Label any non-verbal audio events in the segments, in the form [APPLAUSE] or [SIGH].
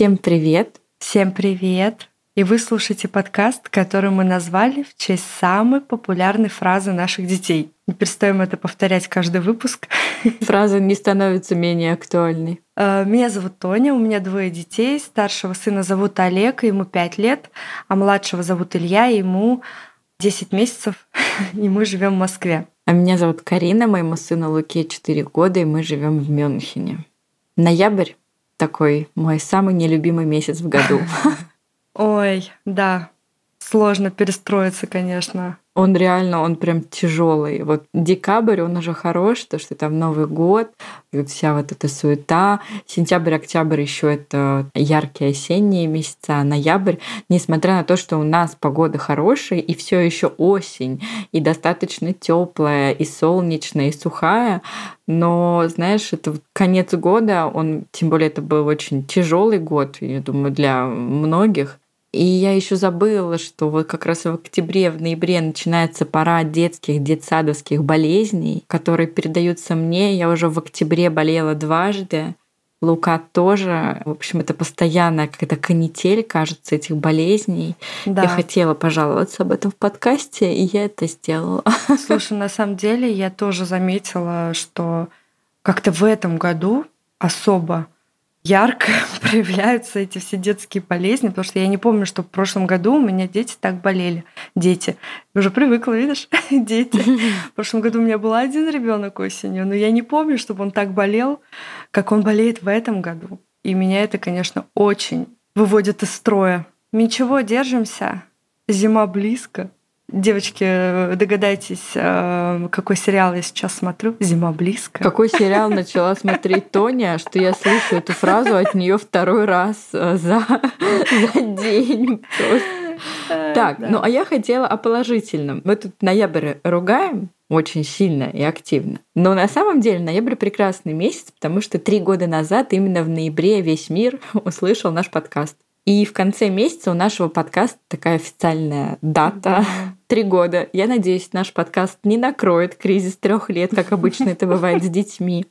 Всем привет! Всем привет! И вы слушаете подкаст, который мы назвали в честь самой популярной фразы наших детей. Не перестаем это повторять каждый выпуск. [LAUGHS] Фраза не становится менее актуальной. Э, меня зовут Тоня, у меня двое детей. Старшего сына зовут Олег, ему 5 лет, а младшего зовут Илья, ему 10 месяцев, [LAUGHS] и мы живем в Москве. А меня зовут Карина, моему сыну Луке 4 года, и мы живем в Мюнхене. Ноябрь такой мой самый нелюбимый месяц в году. [LAUGHS] Ой, да, сложно перестроиться, конечно. Он реально, он прям тяжелый. Вот декабрь, он уже хорош, то что там Новый год, вот вся вот эта суета. Сентябрь, октябрь еще это яркие осенние месяца, а ноябрь, несмотря на то, что у нас погода хорошая и все еще осень, и достаточно теплая, и солнечная, и сухая, но, знаешь, это конец года, он, тем более это был очень тяжелый год, я думаю, для многих. И я еще забыла, что вот как раз в октябре, в ноябре начинается пора детских, детсадовских болезней, которые передаются мне. Я уже в октябре болела дважды. Лука тоже. В общем, это постоянная какая-то канитель, кажется, этих болезней. Да. Я хотела пожаловаться об этом в подкасте, и я это сделала. [LAUGHS] Слушай, на самом деле я тоже заметила, что как-то в этом году особо ярко [LAUGHS] проявляются эти все детские болезни, потому что я не помню, что в прошлом году у меня дети так болели. Дети. Я уже привыкла, видишь, [LAUGHS] дети. В прошлом году у меня был один ребенок осенью, но я не помню, чтобы он так болел, как он болеет в этом году. И меня это, конечно, очень выводит из строя. Ничего, держимся. Зима близко. Девочки, догадайтесь, э, какой сериал я сейчас смотрю? Зима близко. Какой сериал начала смотреть Тоня, что я слышу эту фразу от нее второй раз э, за, за день. Просто. Э, так, да. ну а я хотела о положительном. Мы тут ноябрь ругаем очень сильно и активно. Но на самом деле ноябрь прекрасный месяц, потому что три года назад именно в ноябре весь мир [LAUGHS] услышал наш подкаст. И в конце месяца у нашего подкаста такая официальная дата. [LAUGHS] Три года. Я надеюсь, наш подкаст не накроет кризис трех лет, как обычно это бывает с детьми.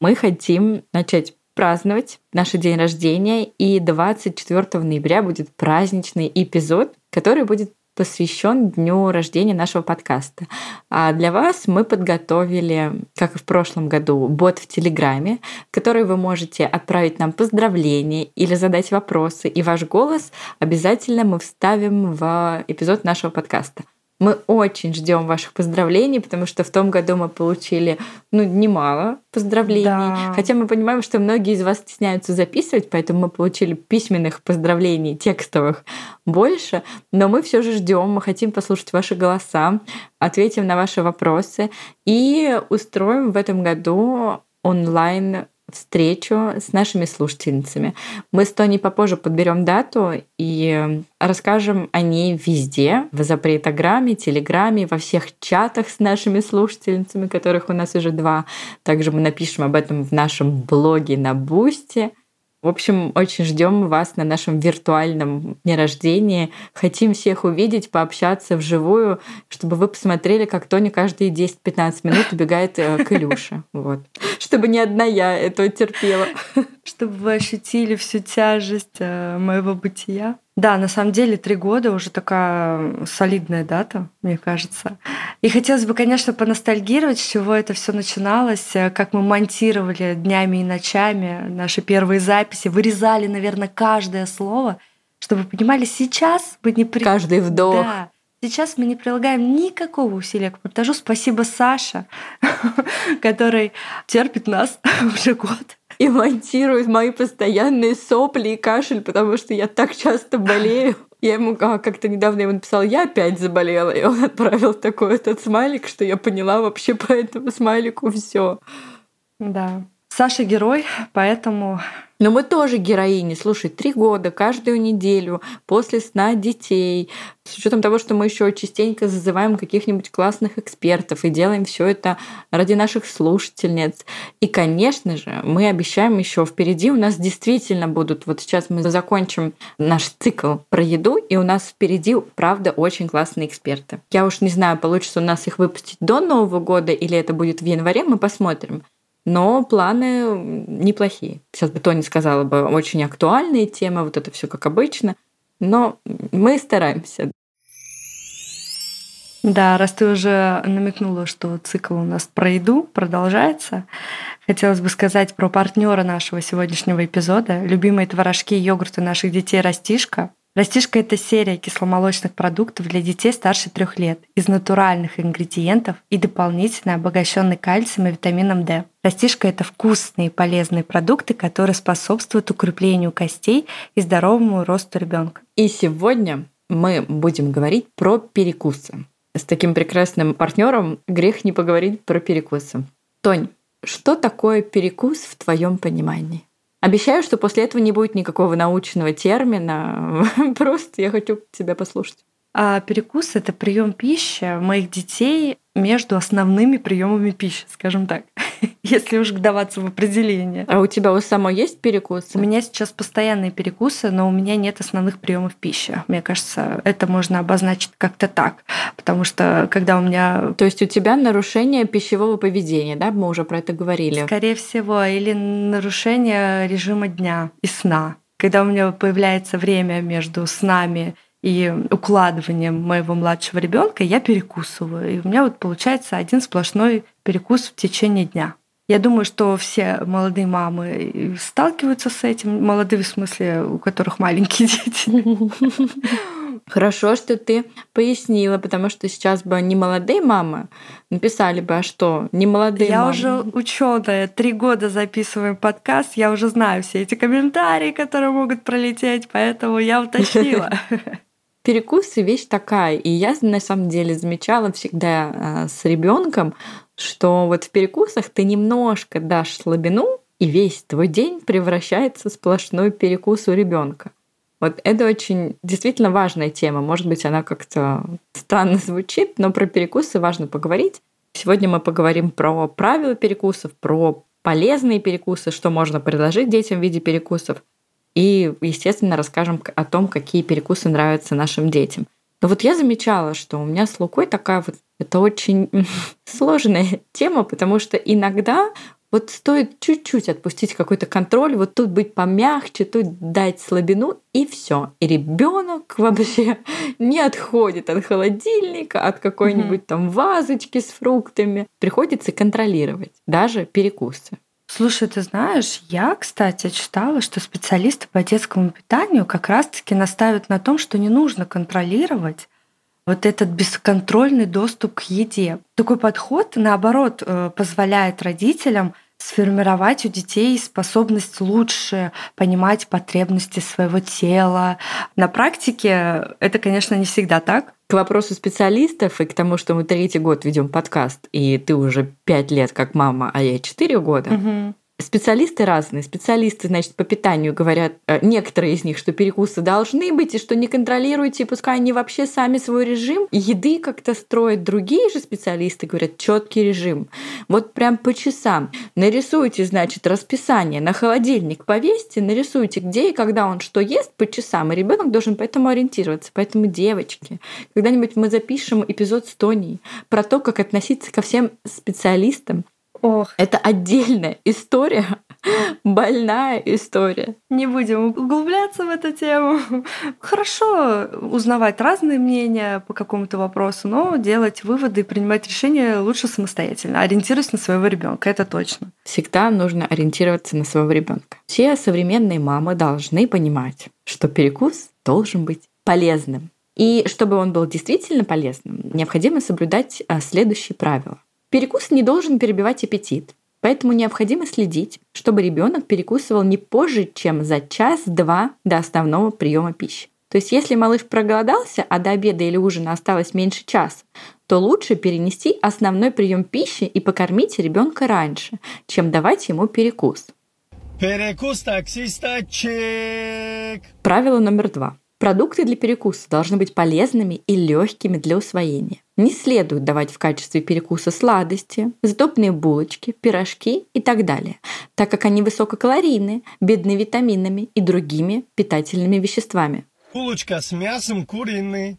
Мы хотим начать праздновать наш день рождения, и 24 ноября будет праздничный эпизод, который будет посвящен дню рождения нашего подкаста. А для вас мы подготовили, как и в прошлом году, бот в Телеграме, в который вы можете отправить нам поздравления или задать вопросы, и ваш голос обязательно мы вставим в эпизод нашего подкаста. Мы очень ждем ваших поздравлений, потому что в том году мы получили ну, немало поздравлений. Да. Хотя мы понимаем, что многие из вас стесняются записывать, поэтому мы получили письменных поздравлений, текстовых больше. Но мы все же ждем, мы хотим послушать ваши голоса, ответим на ваши вопросы и устроим в этом году онлайн встречу с нашими слушательницами. Мы с Тони попозже подберем дату и расскажем о ней везде, в запретограмме, телеграме, во всех чатах с нашими слушательницами, которых у нас уже два. Также мы напишем об этом в нашем блоге на Бусте. В общем, очень ждем вас на нашем виртуальном дне рождения. Хотим всех увидеть, пообщаться вживую, чтобы вы посмотрели, как Тоня каждые 10-15 минут убегает э, к Илюше. [LAUGHS] Вот. Чтобы не одна я это терпела. [LAUGHS] Чтобы вы ощутили всю тяжесть э, моего бытия. Да, на самом деле три года уже такая солидная дата, мне кажется. И хотелось бы, конечно, поностальгировать, с чего это все начиналось, э, как мы монтировали днями и ночами наши первые записи, вырезали, наверное, каждое слово, чтобы вы понимали, сейчас мы не... При... Каждый вдох. Да, Сейчас мы не прилагаем никакого усилия к монтажу. Спасибо Саша, [LAUGHS] который терпит нас [LAUGHS] уже год и монтирует мои постоянные сопли и кашель, потому что я так часто болею. Я ему а, как-то недавно ему написала, я опять заболела, и он отправил такой этот смайлик, что я поняла вообще по этому смайлику все. Да. Саша герой, поэтому но мы тоже героини. Слушай, три года, каждую неделю, после сна детей, с учетом того, что мы еще частенько зазываем каких-нибудь классных экспертов и делаем все это ради наших слушательниц. И, конечно же, мы обещаем еще впереди у нас действительно будут, вот сейчас мы закончим наш цикл про еду, и у нас впереди, правда, очень классные эксперты. Я уж не знаю, получится у нас их выпустить до Нового года или это будет в январе, мы посмотрим. Но планы неплохие. Сейчас бы Тони сказала бы, очень актуальные темы, вот это все как обычно, но мы стараемся. Да, раз ты уже намекнула, что цикл у нас про еду продолжается, хотелось бы сказать про партнера нашего сегодняшнего эпизода, любимые творожки и йогурты наших детей «Растишка». Растишка – это серия кисломолочных продуктов для детей старше трех лет из натуральных ингредиентов и дополнительно обогащенный кальцием и витамином D. Растишка – это вкусные и полезные продукты, которые способствуют укреплению костей и здоровому росту ребенка. И сегодня мы будем говорить про перекусы. С таким прекрасным партнером грех не поговорить про перекусы. Тонь, что такое перекус в твоем понимании? Обещаю, что после этого не будет никакого научного термина. [LAUGHS] Просто я хочу тебя послушать. А перекус это прием пищи моих детей между основными приемами пищи, скажем так, [LAUGHS] если уж вдаваться в определение. А у тебя у самой есть перекус? У меня сейчас постоянные перекусы, но у меня нет основных приемов пищи. Мне кажется, это можно обозначить как-то так, потому что когда у меня... То есть у тебя нарушение пищевого поведения, да? Мы уже про это говорили. Скорее всего, или нарушение режима дня и сна. Когда у меня появляется время между снами и укладыванием моего младшего ребенка я перекусываю. И у меня вот получается один сплошной перекус в течение дня. Я думаю, что все молодые мамы сталкиваются с этим. Молодые в смысле, у которых маленькие [LAUGHS] дети. Хорошо, что ты пояснила, потому что сейчас бы не молодые мамы написали бы, а что, не молодые я мамы. Я уже ученая, три года записываем подкаст, я уже знаю все эти комментарии, которые могут пролететь, поэтому я уточнила. [LAUGHS] Перекусы вещь такая, и я на самом деле замечала всегда а, с ребенком, что вот в перекусах ты немножко дашь слабину, и весь твой день превращается в сплошной перекус у ребенка. Вот это очень действительно важная тема. Может быть, она как-то странно звучит, но про перекусы важно поговорить. Сегодня мы поговорим про правила перекусов, про полезные перекусы, что можно предложить детям в виде перекусов. И, естественно, расскажем о том, какие перекусы нравятся нашим детям. Но вот я замечала, что у меня с Лукой такая вот это очень [LAUGHS] сложная тема, потому что иногда вот стоит чуть-чуть отпустить какой-то контроль, вот тут быть помягче, тут дать слабину, и все. И ребенок вообще [LAUGHS] не отходит от холодильника, от какой-нибудь там вазочки с фруктами. Приходится контролировать даже перекусы. Слушай, ты знаешь, я, кстати, читала, что специалисты по детскому питанию как раз-таки настаивают на том, что не нужно контролировать вот этот бесконтрольный доступ к еде. Такой подход, наоборот, э, позволяет родителям сформировать у детей способность лучше понимать потребности своего тела. На практике это, конечно, не всегда так. К вопросу специалистов и к тому, что мы третий год ведем подкаст, и ты уже пять лет как мама, а я четыре года. Угу. Специалисты разные. Специалисты, значит, по питанию говорят, э, некоторые из них, что перекусы должны быть, и что не контролируйте, пускай они вообще сами свой режим еды как-то строят. Другие же специалисты говорят, четкий режим. Вот прям по часам. Нарисуйте, значит, расписание на холодильник, повесьте, нарисуйте, где и когда он что ест по часам, и ребенок должен поэтому ориентироваться. Поэтому, девочки, когда-нибудь мы запишем эпизод с Тоней про то, как относиться ко всем специалистам, Ох. Это отдельная история, больная история. Не будем углубляться в эту тему. Хорошо узнавать разные мнения по какому-то вопросу, но делать выводы и принимать решения лучше самостоятельно, ориентируясь на своего ребенка, это точно. Всегда нужно ориентироваться на своего ребенка. Все современные мамы должны понимать, что перекус должен быть полезным. И чтобы он был действительно полезным, необходимо соблюдать а, следующие правила. Перекус не должен перебивать аппетит, поэтому необходимо следить, чтобы ребенок перекусывал не позже, чем за час-два до основного приема пищи. То есть если малыш проголодался, а до обеда или ужина осталось меньше часа, то лучше перенести основной прием пищи и покормить ребенка раньше, чем давать ему перекус. Перекус таксиста чек. Правило номер два. Продукты для перекуса должны быть полезными и легкими для усвоения. Не следует давать в качестве перекуса сладости, сдобные булочки, пирожки и так далее, так как они высококалорийны, бедны витаминами и другими питательными веществами. Булочка с мясом куриный.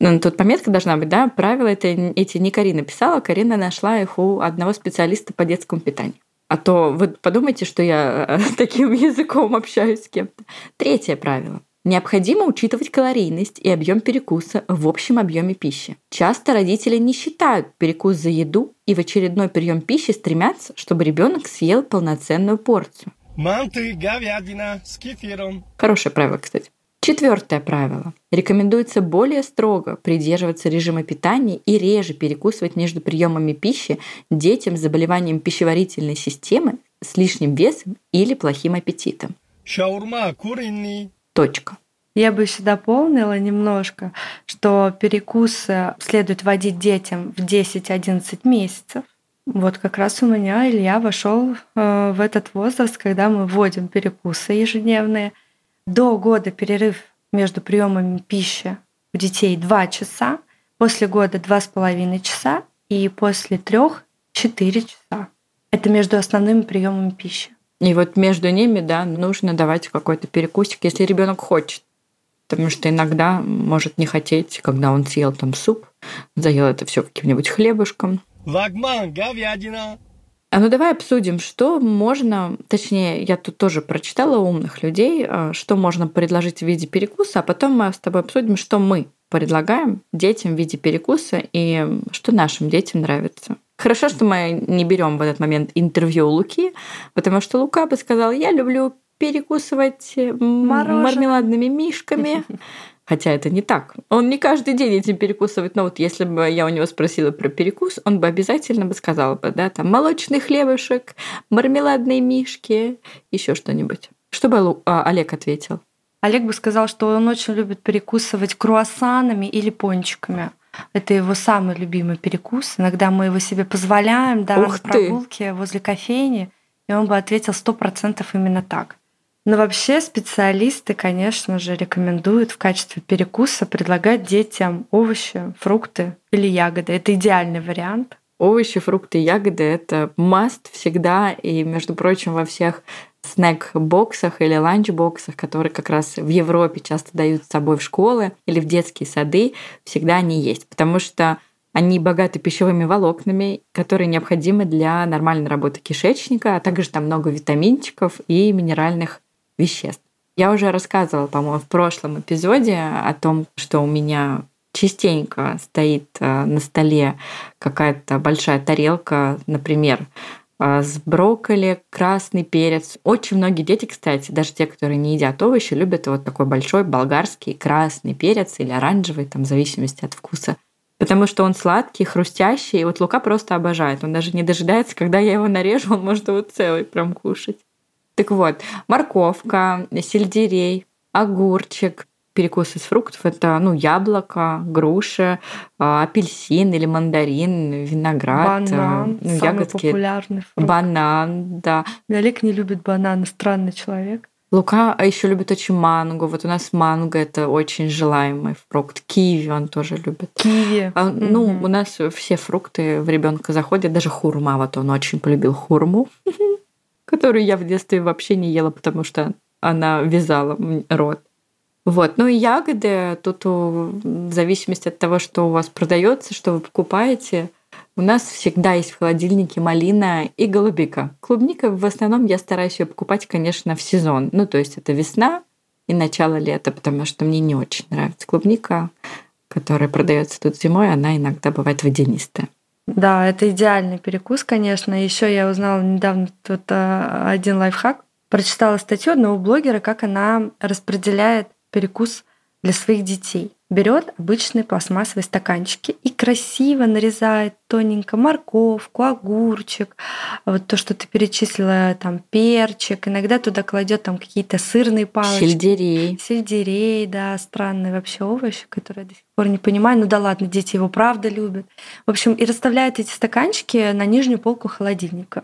Ну, тут пометка должна быть, да? Правила это, эти не Карина писала, Карина нашла их у одного специалиста по детскому питанию. А то вы подумайте, что я э, [LAUGHS] таким языком общаюсь с кем-то. Третье правило. Необходимо учитывать калорийность и объем перекуса в общем объеме пищи. Часто родители не считают перекус за еду и в очередной прием пищи стремятся, чтобы ребенок съел полноценную порцию. Манты, говядина с кефиром. Хорошее правило, кстати. Четвертое правило. Рекомендуется более строго придерживаться режима питания и реже перекусывать между приемами пищи детям с заболеванием пищеварительной системы, с лишним весом или плохим аппетитом. Шаурма куриный. Точка. Я бы еще дополнила немножко, что перекусы следует вводить детям в 10-11 месяцев. Вот как раз у меня Илья вошел э, в этот возраст, когда мы вводим перекусы ежедневные – до года перерыв между приемами пищи у детей 2 часа, после года 2,5 часа и после трех 4 часа. Это между основными приемами пищи. И вот между ними, да, нужно давать какой-то перекусик, если ребенок хочет. Потому что иногда может не хотеть, когда он съел там суп, заел это все каким-нибудь хлебушком. Лагман, говядина. А ну давай обсудим, что можно, точнее, я тут тоже прочитала умных людей, а, что можно предложить в виде перекуса, а потом мы с тобой обсудим, что мы предлагаем детям в виде перекуса и что нашим детям нравится. Хорошо, что мы не берем в этот момент интервью у Луки, потому что Лука бы сказал, я люблю перекусывать Мороженое. мармеладными мишками. [LAUGHS] Хотя это не так. Он не каждый день этим перекусывает. Но вот если бы я у него спросила про перекус, он бы обязательно бы сказал бы, да, там молочный хлебушек, мармеладные мишки, еще что-нибудь. Что бы а, Олег ответил? Олег бы сказал, что он очень любит перекусывать круассанами или пончиками. Это его самый любимый перекус. Иногда мы его себе позволяем, да, Ух на ты. прогулке возле кофейни, и он бы ответил сто процентов именно так. Но вообще специалисты, конечно же, рекомендуют в качестве перекуса предлагать детям овощи, фрукты или ягоды. Это идеальный вариант. Овощи, фрукты, ягоды — это маст всегда. И, между прочим, во всех снэк-боксах или ланч-боксах, которые как раз в Европе часто дают с собой в школы или в детские сады, всегда они есть. Потому что они богаты пищевыми волокнами, которые необходимы для нормальной работы кишечника, а также там много витаминчиков и минеральных веществ. Я уже рассказывала, по-моему, в прошлом эпизоде о том, что у меня частенько стоит э, на столе какая-то большая тарелка, например, с брокколи, красный перец. Очень многие дети, кстати, даже те, которые не едят овощи, любят вот такой большой болгарский красный перец или оранжевый, там, в зависимости от вкуса. Потому что он сладкий, хрустящий, и вот Лука просто обожает. Он даже не дожидается, когда я его нарежу, он может его целый прям кушать. Так вот, морковка, сельдерей, огурчик, перекус из фруктов – это ну, яблоко, груша, а, апельсин или мандарин, виноград, банан, ну, самый ягодки. популярный фрукт. Банан, да. Олег не любит бананы, странный человек. Лука еще любит очень манго. Вот у нас манго это очень желаемый фрукт. Киви он тоже любит. Киви. А, ну, Мгм. у нас все фрукты в ребенка заходят, даже хурма. Вот он очень полюбил хурму, [LAUGHS] которую я в детстве вообще не ела, потому что она вязала рот. Вот. Ну и ягоды, тут в зависимости от того, что у вас продается, что вы покупаете, у нас всегда есть в холодильнике малина и голубика. Клубника в основном я стараюсь ее покупать, конечно, в сезон. Ну, то есть это весна и начало лета, потому что мне не очень нравится клубника, которая продается тут зимой, она иногда бывает водянистая. Да, это идеальный перекус, конечно. Еще я узнала недавно тут а, один лайфхак. Прочитала статью одного блогера, как она распределяет перекус для своих детей. Берет обычные пластмассовые стаканчики и красиво нарезает тоненько морковку, огурчик, вот то, что ты перечислила, там перчик. Иногда туда кладет там какие-то сырные палочки. Сельдерей. Сельдерей, да, странный вообще овощ, который я до сих пор не понимаю. Ну да ладно, дети его правда любят. В общем, и расставляют эти стаканчики на нижнюю полку холодильника.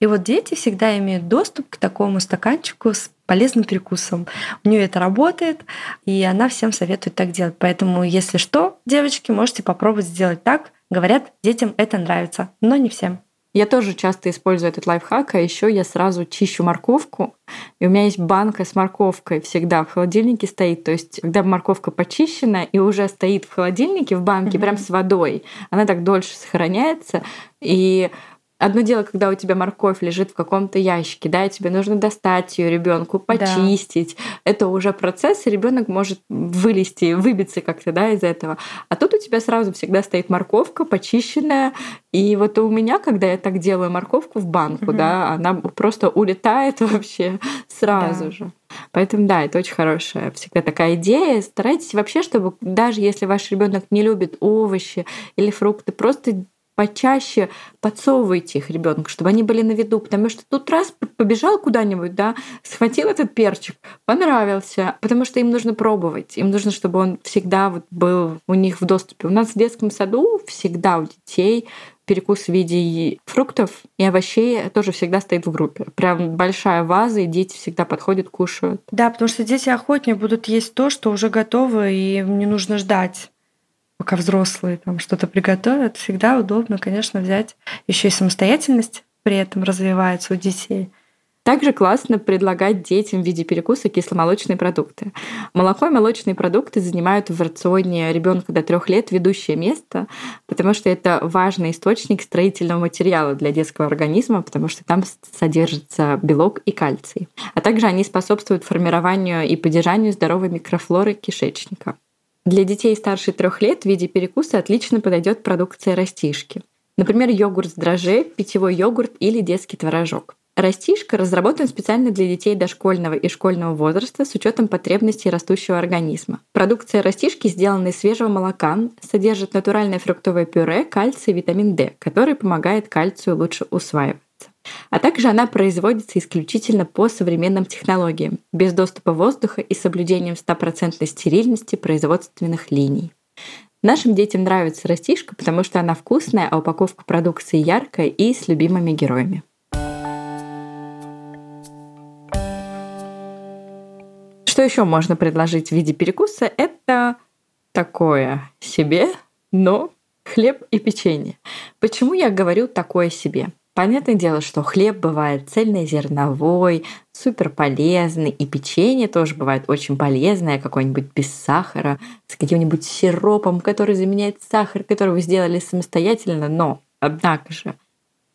И вот дети всегда имеют доступ к такому стаканчику с полезным перекусом. У нее это работает, и она всем советует так делать. Поэтому, если что, девочки, можете попробовать сделать так. Говорят, детям это нравится, но не всем. Я тоже часто использую этот лайфхак, а еще я сразу чищу морковку. И у меня есть банка с морковкой всегда в холодильнике стоит. То есть, когда морковка почищена и уже стоит в холодильнике в банке, Мгм. прям с водой, она так дольше сохраняется. И Одно дело, когда у тебя морковь лежит в каком-то ящике, да, и тебе нужно достать ее ребенку, почистить. Да. Это уже процесс, и ребенок может вылезти, выбиться как-то, да, из этого. А тут у тебя сразу всегда стоит морковка почищенная, и вот у меня, когда я так делаю морковку в банку, угу. да, она просто улетает [LAUGHS] вообще сразу да. же. Поэтому да, это очень хорошая всегда такая идея. Старайтесь вообще, чтобы даже если ваш ребенок не любит овощи или фрукты, просто почаще подсовывайте их ребенку, чтобы они были на виду, потому что тут раз побежал куда-нибудь, да, схватил этот перчик, понравился, потому что им нужно пробовать, им нужно, чтобы он всегда вот был у них в доступе. У нас в детском саду всегда у детей перекус в виде фруктов и овощей тоже всегда стоит в группе. Прям большая ваза, и дети всегда подходят, кушают. Да, потому что дети охотнее будут есть то, что уже готово, и не нужно ждать пока взрослые там что-то приготовят, всегда удобно, конечно, взять еще и самостоятельность при этом развивается у детей. Также классно предлагать детям в виде перекуса кисломолочные продукты. Молоко и молочные продукты занимают в рационе ребенка до трех лет ведущее место, потому что это важный источник строительного материала для детского организма, потому что там содержится белок и кальций. А также они способствуют формированию и поддержанию здоровой микрофлоры кишечника. Для детей старше трех лет в виде перекуса отлично подойдет продукция растишки. Например, йогурт с дрожжей, питьевой йогурт или детский творожок. Растишка разработан специально для детей дошкольного и школьного возраста с учетом потребностей растущего организма. Продукция растишки сделана из свежего молока, содержит натуральное фруктовое пюре, кальций и витамин D, который помогает кальцию лучше усваивать. А также она производится исключительно по современным технологиям, без доступа воздуха и соблюдением стопроцентной стерильности производственных линий. Нашим детям нравится растишка, потому что она вкусная, а упаковка продукции яркая и с любимыми героями. Что еще можно предложить в виде перекуса? Это такое себе, но хлеб и печенье. Почему я говорю такое себе? Понятное дело, что хлеб бывает цельнозерновой, супер полезный, и печенье тоже бывает очень полезное, какое-нибудь без сахара, с каким-нибудь сиропом, который заменяет сахар, который вы сделали самостоятельно, но, однако же,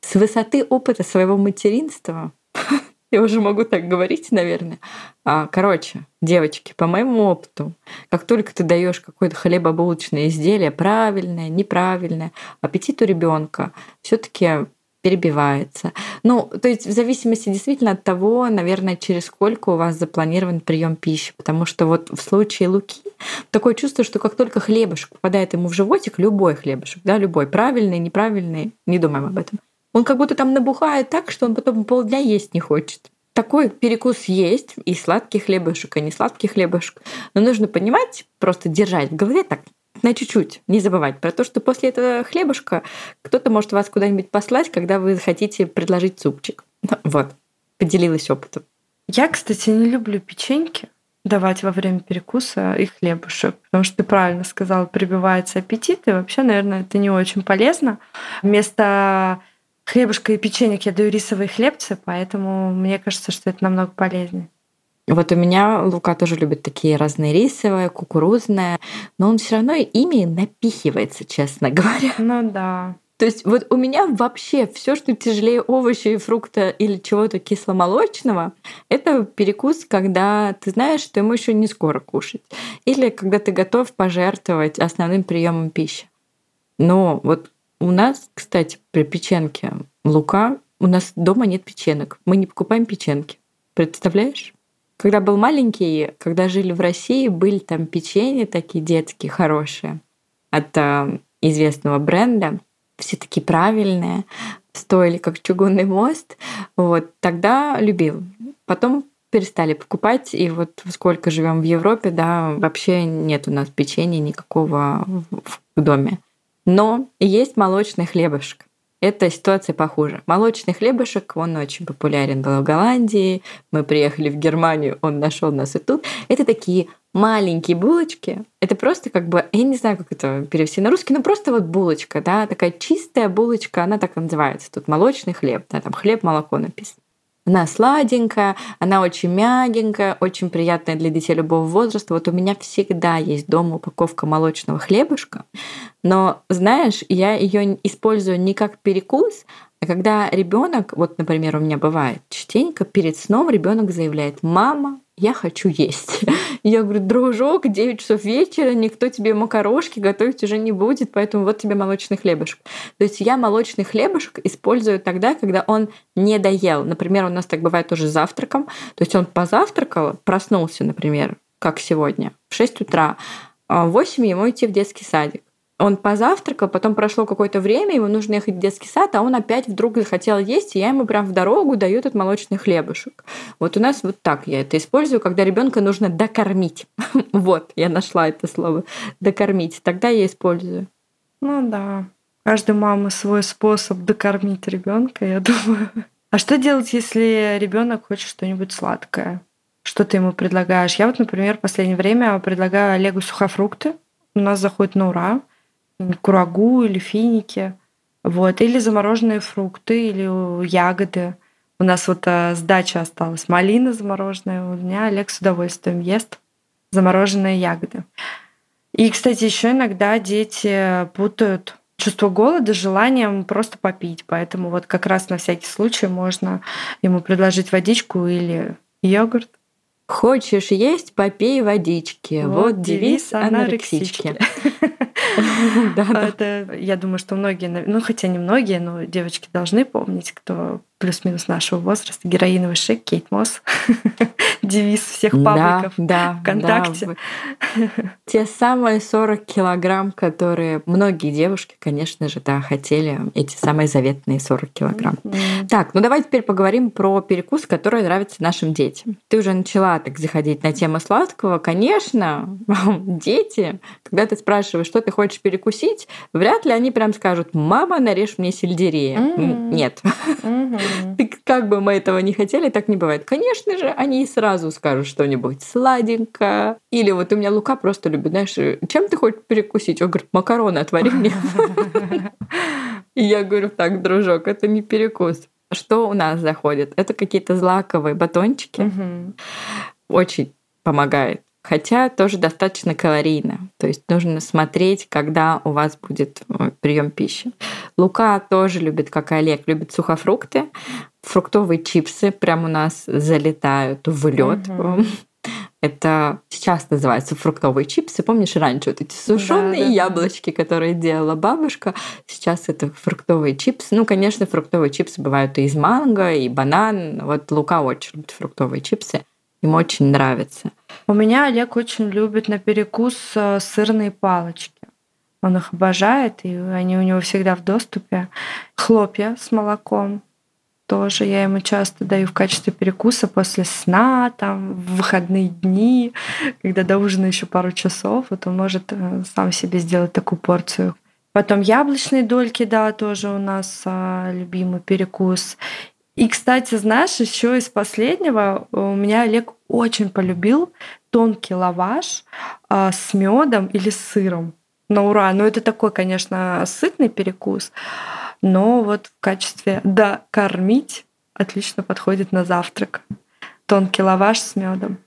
с высоты опыта своего материнства, [LAUGHS] я уже могу так говорить, наверное. А, короче, девочки, по моему опыту, как только ты даешь какое-то хлебобулочное изделие, правильное, неправильное, аппетит у ребенка все-таки перебивается. Ну, то есть в зависимости действительно от того, наверное, через сколько у вас запланирован прием пищи. Потому что вот в случае Луки такое чувство, что как только хлебушек попадает ему в животик, любой хлебушек, да, любой, правильный, неправильный, не думаем об этом, он как будто там набухает так, что он потом полдня есть не хочет. Такой перекус есть, и сладкий хлебушек, и не сладкий хлебушек. Но нужно понимать, просто держать в голове так, на чуть-чуть. Не забывать про то, что после этого хлебушка кто-то может вас куда-нибудь послать, когда вы хотите предложить супчик. [LAUGHS] Вот. Поделилась опытом. Я, кстати, не люблю печеньки давать во время перекуса и хлебушек, потому что ты правильно сказала, прибивается аппетит, и вообще, наверное, это не очень полезно. Вместо хлебушка и печенек я даю рисовые хлебцы, поэтому мне кажется, что это намного полезнее. Вот у меня Лука тоже любит такие разные рисовые, кукурузные, но он все равно ими напихивается, честно [LAUGHS] говоря. Ну да. То есть вот у меня вообще все, что тяжелее овощи и фрукта или чего-то кисломолочного, это перекус, когда ты знаешь, что ему еще не скоро кушать. Или когда ты готов пожертвовать основным приемом пищи. Но вот у нас, кстати, при печенке лука, у нас дома нет печенок. Мы не покупаем печенки. Представляешь? Когда был маленький, когда жили в России, были там печенья такие детские, хорошие, от э, известного бренда. Все такие правильные, стоили как чугунный мост. Вот тогда любил. Потом перестали покупать, и вот сколько живем в Европе, да, вообще нет у нас печенья никакого в доме. Но есть молочный хлебушек эта ситуация похуже. Молочный хлебушек, он очень популярен был в Голландии. Мы приехали в Германию, он нашел нас и тут. Это такие маленькие булочки. Это просто как бы, я не знаю, как это перевести на русский, но просто вот булочка, да, такая чистая булочка, она так и называется. Тут молочный хлеб, да, там хлеб, молоко написано. Она сладенькая, она очень мягенькая, очень приятная для детей любого возраста. Вот у меня всегда есть дома упаковка молочного хлебушка, но, знаешь, я ее использую не как перекус, а когда ребенок, вот, например, у меня бывает частенько, перед сном ребенок заявляет, мама, я хочу есть. [LAUGHS] Я говорю, дружок, 9 часов вечера, никто тебе макарошки готовить уже не будет, поэтому вот тебе молочный хлебушек. То есть я молочный хлебушек использую тогда, когда он не доел. Например, у нас так бывает тоже завтраком. То есть он позавтракал, проснулся, например, как сегодня, в 6 утра, а в 8 ему идти в детский садик он позавтракал, потом прошло какое-то время, ему нужно ехать в детский сад, а он опять вдруг захотел есть, и я ему прям в дорогу даю этот молочный хлебушек. Вот у нас вот так я это использую, когда ребенка нужно докормить. [LAUGHS] вот, я нашла это слово докормить. Тогда я использую. Ну да. Каждая мама свой способ докормить ребенка, я думаю. А что делать, если ребенок хочет что-нибудь сладкое? Что ты ему предлагаешь? Я вот, например, в последнее время предлагаю Олегу сухофрукты. У нас заходит на ура курагу или финики. Вот. Или замороженные фрукты, или ягоды. У нас вот а, сдача осталась. Малина замороженная. У меня Олег с удовольствием ест замороженные ягоды. И, кстати, еще иногда дети путают чувство голода с желанием просто попить. Поэтому вот как раз на всякий случай можно ему предложить водичку или йогурт. Хочешь есть, попей водички. Вот, вот девиз анорексички. [LAUGHS] Это, я думаю, что многие, ну хотя не многие, но девочки должны помнить, кто плюс-минус нашего возраста, героиновый шик, Кейт Мосс. [LAUGHS] Девиз всех пабликов да, ВКонтакте. Да. Те самые 40 килограмм, которые многие девушки, конечно же, да, хотели, эти самые заветные 40 килограмм. Mm-hmm. Так, ну давай теперь поговорим про перекус, который нравится нашим детям. Ты уже начала так заходить на тему сладкого. Конечно, [LAUGHS] дети, когда ты спрашиваешь, что ты хочешь перекусить, вряд ли они прям скажут, мама, нарежь мне сельдерея. Mm-hmm. Нет. Mm-hmm. [LAUGHS] Как бы мы этого не хотели, так не бывает. Конечно же, они сразу скажут что-нибудь сладенькое. Или вот у меня Лука просто любит, знаешь, чем ты хочешь перекусить? Он говорит, макароны отвори мне. [LAUGHS] И я говорю, так, дружок, это не перекус. Что у нас заходит? Это какие-то злаковые батончики. Очень помогает хотя тоже достаточно калорийно. То есть нужно смотреть, когда у вас будет э, прием пищи. Лука тоже любит, как и Олег, любит сухофрукты. Фруктовые чипсы прям у нас залетают в лед. Это сейчас называются фруктовые чипсы. Помнишь, раньше вот эти сушеные да, да, яблочки, которые делала бабушка. Сейчас это фруктовые чипсы. Ну, конечно, фруктовые чипсы бывают и из манго, и банан. Вот Лука очень любит фруктовые чипсы. Им очень нравится. У меня Олег очень любит на перекус э, сырные палочки. Он их обожает, и они у него всегда в доступе. Хлопья с молоком тоже я ему часто даю в качестве перекуса после сна, там, в выходные дни, когда до ужина еще пару часов, вот он может э, сам себе сделать такую порцию. Потом яблочные дольки, да, тоже у нас а, любимый перекус. И, кстати, знаешь, еще из последнего у меня Олег очень полюбил тонкий лаваш а, с медом или с сыром. На ура. Ну, это такой, конечно, сытный перекус, но вот в качестве да, кормить отлично подходит на завтрак. Тонкий лаваш с медом.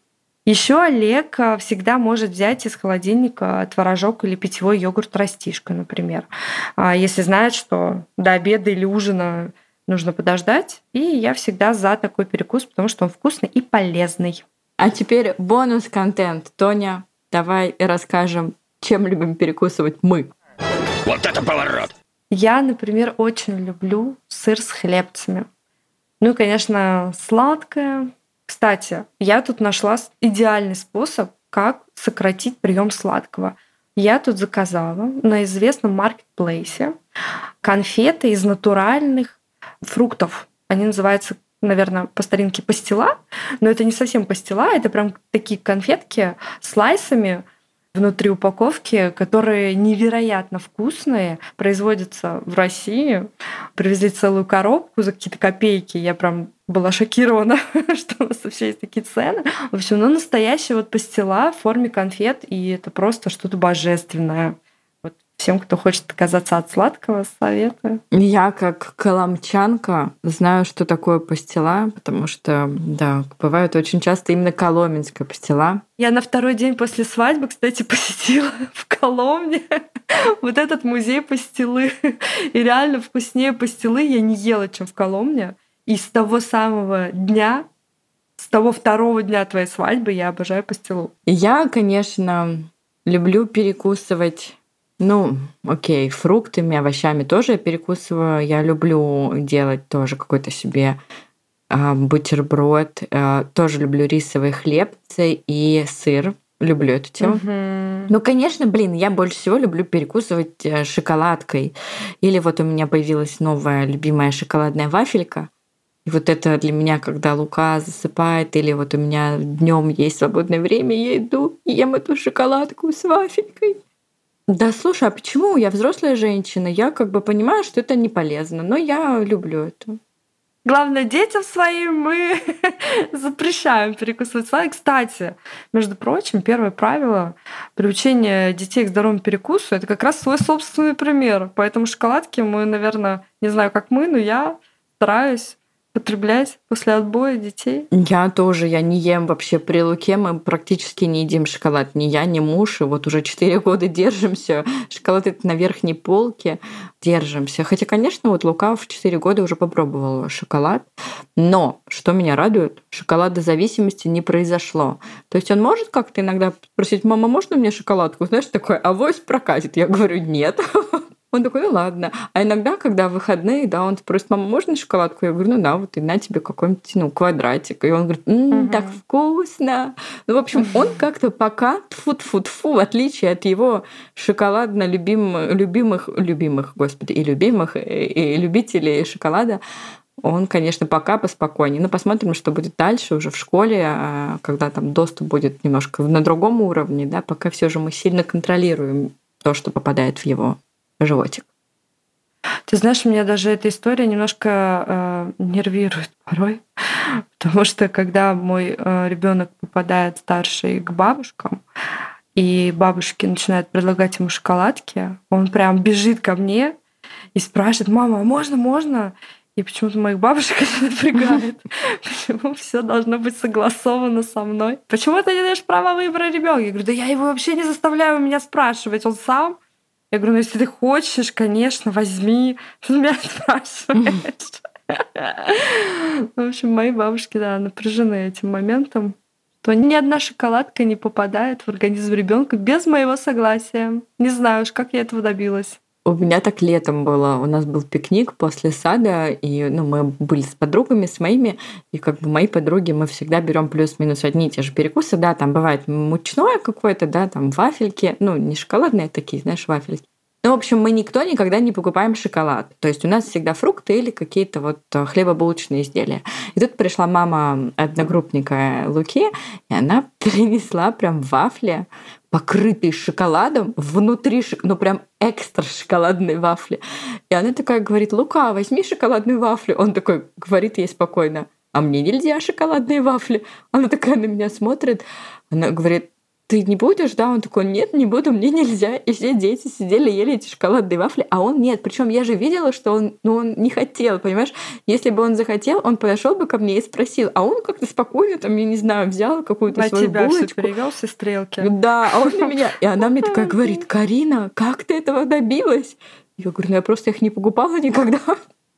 Еще Олег а, всегда может взять из холодильника творожок или питьевой йогурт растишка, например. А, если знает, что до обеда или ужина нужно подождать. И я всегда за такой перекус, потому что он вкусный и полезный. А теперь бонус-контент. Тоня, давай расскажем, чем любим перекусывать мы. Вот это поворот! Я, например, очень люблю сыр с хлебцами. Ну и, конечно, сладкое. Кстати, я тут нашла идеальный способ, как сократить прием сладкого. Я тут заказала на известном маркетплейсе конфеты из натуральных фруктов. Они называются, наверное, по старинке пастила, но это не совсем пастила, это прям такие конфетки с слайсами внутри упаковки, которые невероятно вкусные, производятся в России. Привезли целую коробку за какие-то копейки. Я прям была шокирована, [LAUGHS] что у нас вообще есть такие цены. В общем, ну, настоящая вот пастила в форме конфет, и это просто что-то божественное. Всем, кто хочет отказаться от сладкого, советую. Я как коломчанка знаю, что такое пастила, потому что, да, бывают очень часто именно коломенская пастила. Я на второй день после свадьбы, кстати, [LAUGHS] посетила в Коломне [LAUGHS] вот этот музей пастилы. И реально вкуснее пастилы я не ела, чем в Коломне. И с того самого дня с того второго дня твоей свадьбы я обожаю пастилу. Я, конечно, люблю перекусывать ну, окей, фруктами, овощами тоже я перекусываю. Я люблю делать тоже какой-то себе э, бутерброд. Э, тоже люблю рисовые хлебцы и сыр. Люблю эту тему. Мгм. Ну, конечно, блин, я больше всего люблю перекусывать э, шоколадкой. Или вот у меня появилась новая любимая шоколадная вафелька. И вот это для меня, когда Лука засыпает, или вот у меня днем есть свободное время, я иду и ем эту шоколадку с вафелькой. Да, слушай, а почему я взрослая женщина? Я как бы понимаю, что это не полезно, но я люблю это. Главное, детям своим мы [LAUGHS] запрещаем перекусывать сладкое. Кстати, между прочим, первое правило приучения детей к здоровому перекусу это как раз свой собственный пример. Поэтому шоколадки мы, наверное, не знаю, как мы, но я стараюсь потреблять после отбоя детей. Я тоже, я не ем вообще при Луке, мы практически не едим шоколад. Ни я, ни муж, и вот уже 4 [LAUGHS] года держимся. Шоколад это на верхней полке, держимся. Хотя, конечно, вот Лука в 4 года уже попробовал шоколад, но, что меня радует, шоколадозависимости не произошло. То есть он может как-то иногда спросить, мама, можно мне шоколадку? Знаешь, такой, авось прокатит. Я говорю, нет. [LAUGHS] Он такой, ну ладно. А иногда, когда выходные, да, он спросит, мама, можно шоколадку? Я говорю, ну да, вот и на тебе какой-нибудь, ну, квадратик. И он говорит, «М, Мгм. так вкусно. Ну, в общем, он [LAUGHS] как-то пока, тфу тфу тфу в отличие от его шоколадно любим, любимых, любимых, господи, и любимых, и, и любителей шоколада, он, конечно, пока поспокойнее. Но посмотрим, что будет дальше уже в школе, а, когда там доступ будет немножко на другом уровне, да, пока все же мы сильно контролируем то, что попадает в его животик. Ты знаешь, меня даже эта история немножко э, нервирует порой, [LAUGHS] потому что когда мой ребенок попадает старший к бабушкам, и бабушки начинают предлагать ему шоколадки, он прям бежит ко мне и спрашивает, мама, а можно, можно? И почему-то моих бабушек [LAUGHS] это напрягает. [LAUGHS] Почему все должно быть согласовано со мной? Почему ты не даешь права выбора ребенка? Я говорю, да я его вообще не заставляю меня спрашивать, он сам. Я говорю, ну если ты хочешь, конечно, возьми. Что ты меня спрашиваешь? В общем, мои бабушки, да, напряжены этим моментом, то ни одна шоколадка не попадает в организм ребенка без моего согласия. Не знаю уж, как я этого добилась. У меня так летом было. У нас был пикник после сада, и ну, мы были с подругами, с моими, и как бы мои подруги, мы всегда берем плюс-минус одни и те же перекусы. Да, там бывает мучное какое-то, да, там вафельки, ну, не шоколадные а такие, знаешь, вафельки. Ну, в общем, мы никто никогда не покупаем шоколад. То есть у нас всегда фрукты или какие-то вот э, хлебобулочные изделия. И тут пришла мама одногруппника Луки, и она [LAUGHS] принесла прям вафли, покрытые шоколадом, внутри, шок- ну прям экстра шоколадные вафли. И она такая говорит, Лука, возьми шоколадную вафлю. Он такой говорит ей спокойно, а мне нельзя шоколадные вафли. Она такая на меня смотрит, она говорит, ты не будешь, да? Он такой, нет, не буду, мне нельзя. И все дети сидели, ели эти шоколадные вафли, а он нет. Причем я же видела, что он, ну, он не хотел, понимаешь? Если бы он захотел, он подошел бы ко мне и спросил, а он как-то спокойно, там, я не знаю, взял какую-то свою тебя булочку. перевел все стрелки. Да, а он на меня... И она мне такая [LAUGHS] говорит, Карина, как ты этого добилась? Я говорю, ну я просто их не покупала никогда.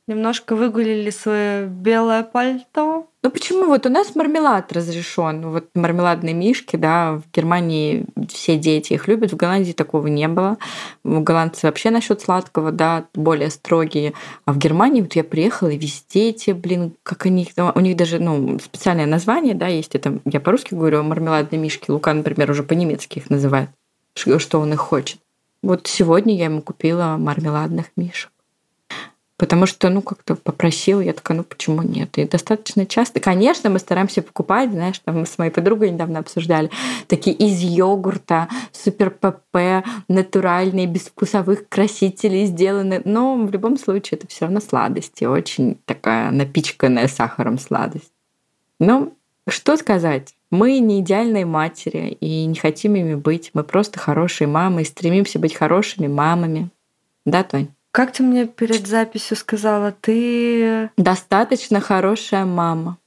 Немножко выгулили свое белое пальто. Ну почему? Вот у нас мармелад разрешен. Вот мармеладные мишки, да, в Германии все дети их любят, в Голландии такого не было. Голландцы вообще насчет сладкого, да, более строгие. А в Германии вот я приехала, и везде эти, блин, как они, у них даже, ну, специальное название, да, есть это, я по-русски говорю, мармеладные мишки. Лука, например, уже по-немецки их называет, что он их хочет. Вот сегодня я ему купила мармеладных мишек. Потому что, ну, как-то попросил, я такая, ну, почему нет? И достаточно часто, конечно, мы стараемся покупать, знаешь, там мы с моей подругой недавно обсуждали, такие из йогурта, супер ПП, натуральные, без вкусовых красителей сделаны. Но в любом случае это все равно сладость, и очень такая напичканная сахаром сладость. Ну, что сказать? Мы не идеальные матери и не хотим ими быть. Мы просто хорошие мамы и стремимся быть хорошими мамами. Да, Тонь? Как ты мне перед записью сказала, ты... Достаточно хорошая мама.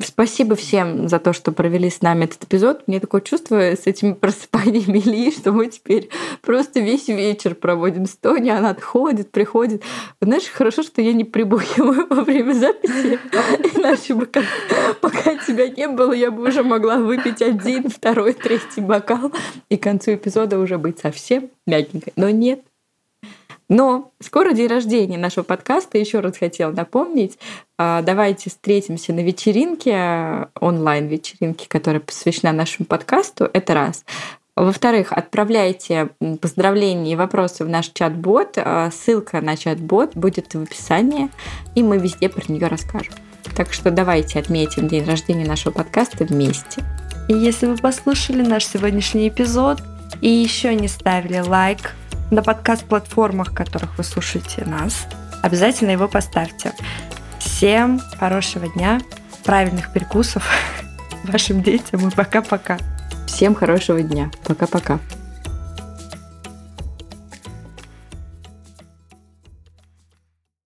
Спасибо всем за то, что провели с нами этот эпизод. Мне такое чувство с этими просыпаниями Ильи, что мы теперь просто весь вечер проводим с Тони, она отходит, приходит. Знаешь, хорошо, что я не прибухиваю во время записи, иначе бы пока тебя не было, я бы уже могла выпить один, второй, третий бокал и к концу эпизода уже быть совсем мягенькой. Но нет, но скоро день рождения нашего подкаста. Еще раз хотела напомнить. А, давайте встретимся на вечеринке, онлайн-вечеринке, которая посвящена нашему подкасту. Это раз. Во-вторых, отправляйте поздравления и вопросы в наш чат-бот. А, ссылка на чат-бот будет в описании, и мы везде про нее расскажем. Так что давайте отметим день рождения нашего подкаста вместе. И если вы послушали наш сегодняшний эпизод и еще не ставили лайк, на подкаст-платформах, которых вы слушаете нас. Обязательно его поставьте. Всем хорошего дня, правильных перекусов [LAUGHS] вашим детям и пока-пока. Всем хорошего дня. Пока-пока.